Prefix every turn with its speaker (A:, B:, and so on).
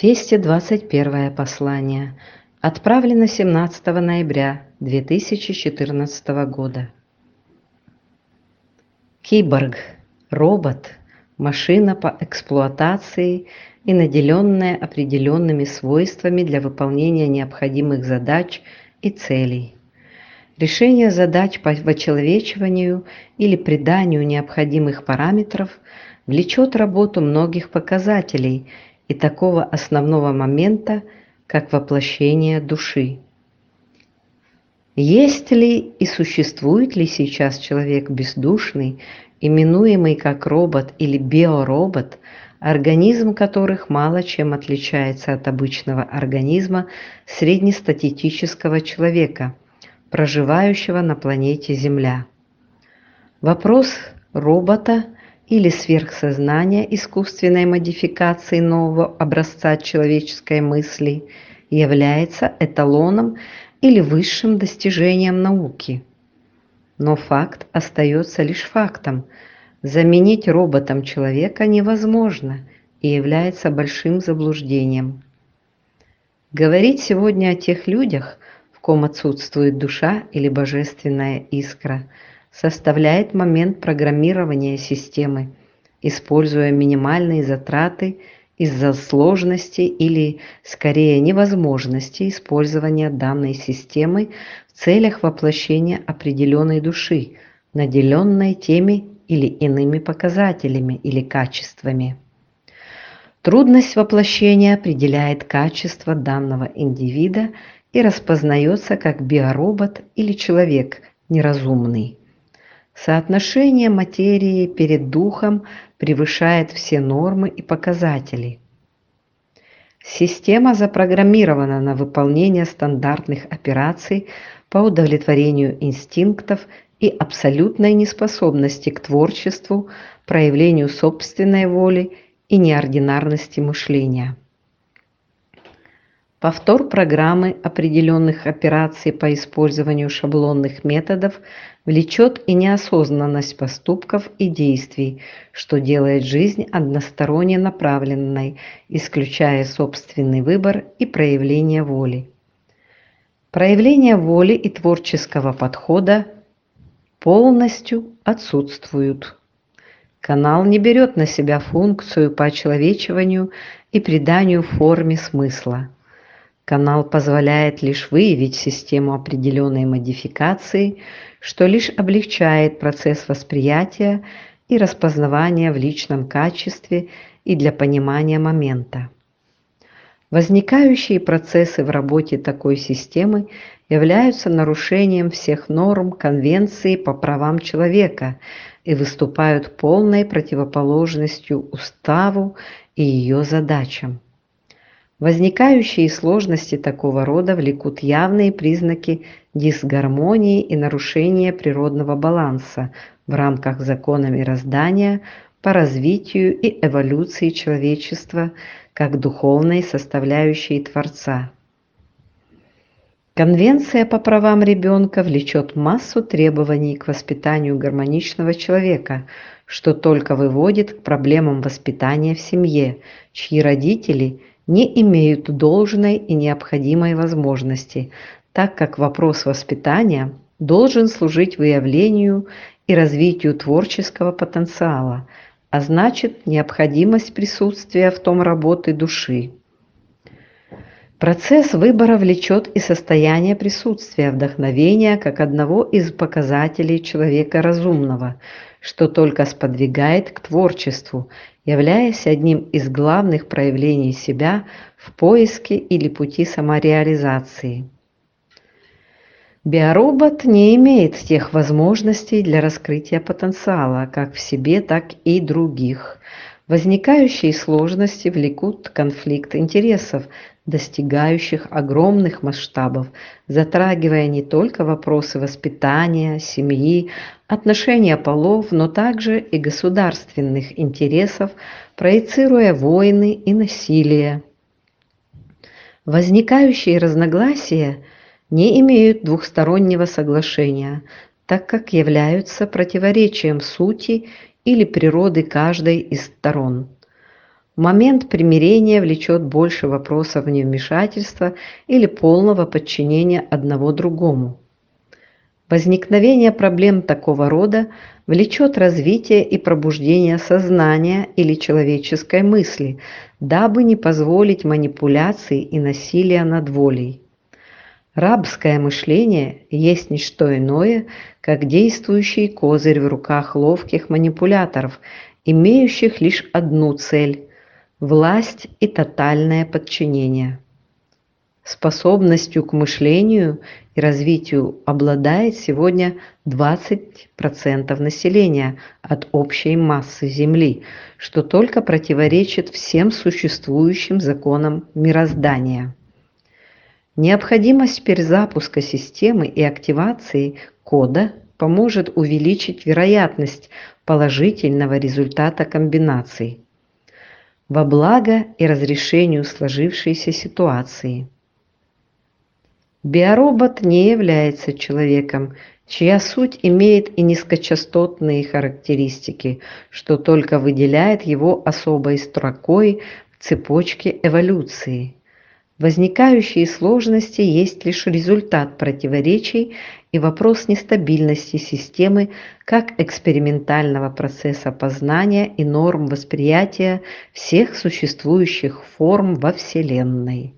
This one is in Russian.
A: 221 послание. Отправлено 17 ноября 2014 года. Киборг – робот, машина по эксплуатации и наделенная определенными свойствами для выполнения необходимых задач и целей. Решение задач по вычеловечиванию или приданию необходимых параметров влечет работу многих показателей – и такого основного момента, как воплощение души. Есть ли и существует ли сейчас человек бездушный, именуемый как робот или биоробот, организм которых мало чем отличается от обычного организма среднестатистического человека, проживающего на планете Земля? Вопрос робота – или сверхсознание искусственной модификации нового образца человеческой мысли является эталоном или высшим достижением науки. Но факт остается лишь фактом. Заменить роботом человека невозможно и является большим заблуждением. Говорить сегодня о тех людях, в ком отсутствует душа или божественная искра – составляет момент программирования системы, используя минимальные затраты из-за сложности или, скорее, невозможности использования данной системы в целях воплощения определенной души, наделенной теми или иными показателями или качествами. Трудность воплощения определяет качество данного индивида и распознается как биоробот или человек неразумный. Соотношение материи перед духом превышает все нормы и показатели. Система запрограммирована на выполнение стандартных операций по удовлетворению инстинктов и абсолютной неспособности к творчеству, проявлению собственной воли и неординарности мышления. Повтор программы определенных операций по использованию шаблонных методов влечет и неосознанность поступков и действий, что делает жизнь односторонне направленной, исключая собственный выбор и проявление воли. Проявление воли и творческого подхода полностью отсутствуют. Канал не берет на себя функцию по очеловечиванию и приданию форме смысла. Канал позволяет лишь выявить систему определенной модификации, что лишь облегчает процесс восприятия и распознавания в личном качестве и для понимания момента. Возникающие процессы в работе такой системы являются нарушением всех норм Конвенции по правам человека и выступают полной противоположностью уставу и ее задачам. Возникающие сложности такого рода влекут явные признаки дисгармонии и нарушения природного баланса в рамках закона мироздания по развитию и эволюции человечества как духовной составляющей Творца. Конвенция по правам ребенка влечет массу требований к воспитанию гармоничного человека, что только выводит к проблемам воспитания в семье, чьи родители – не имеют должной и необходимой возможности, так как вопрос воспитания должен служить выявлению и развитию творческого потенциала, а значит необходимость присутствия в том работы души. Процесс выбора влечет и состояние присутствия вдохновения как одного из показателей человека разумного, что только сподвигает к творчеству являясь одним из главных проявлений себя в поиске или пути самореализации. Биоробот не имеет тех возможностей для раскрытия потенциала как в себе, так и других. Возникающие сложности влекут конфликт интересов, достигающих огромных масштабов, затрагивая не только вопросы воспитания, семьи, отношения полов, но также и государственных интересов, проецируя войны и насилие. Возникающие разногласия не имеют двухстороннего соглашения, так как являются противоречием сути или природы каждой из сторон. момент примирения влечет больше вопросов невмешательства или полного подчинения одного другому. Возникновение проблем такого рода влечет развитие и пробуждение сознания или человеческой мысли, дабы не позволить манипуляции и насилия над волей. Рабское мышление есть не что иное, как действующий козырь в руках ловких манипуляторов, имеющих лишь одну цель – власть и тотальное подчинение. Способностью к мышлению и развитию обладает сегодня 20% населения от общей массы Земли, что только противоречит всем существующим законам мироздания. Необходимость перезапуска системы и активации кода поможет увеличить вероятность положительного результата комбинаций во благо и разрешению сложившейся ситуации. Биоробот не является человеком, чья суть имеет и низкочастотные характеристики, что только выделяет его особой строкой в цепочке эволюции – Возникающие сложности есть лишь результат противоречий и вопрос нестабильности системы как экспериментального процесса познания и норм восприятия всех существующих форм во Вселенной.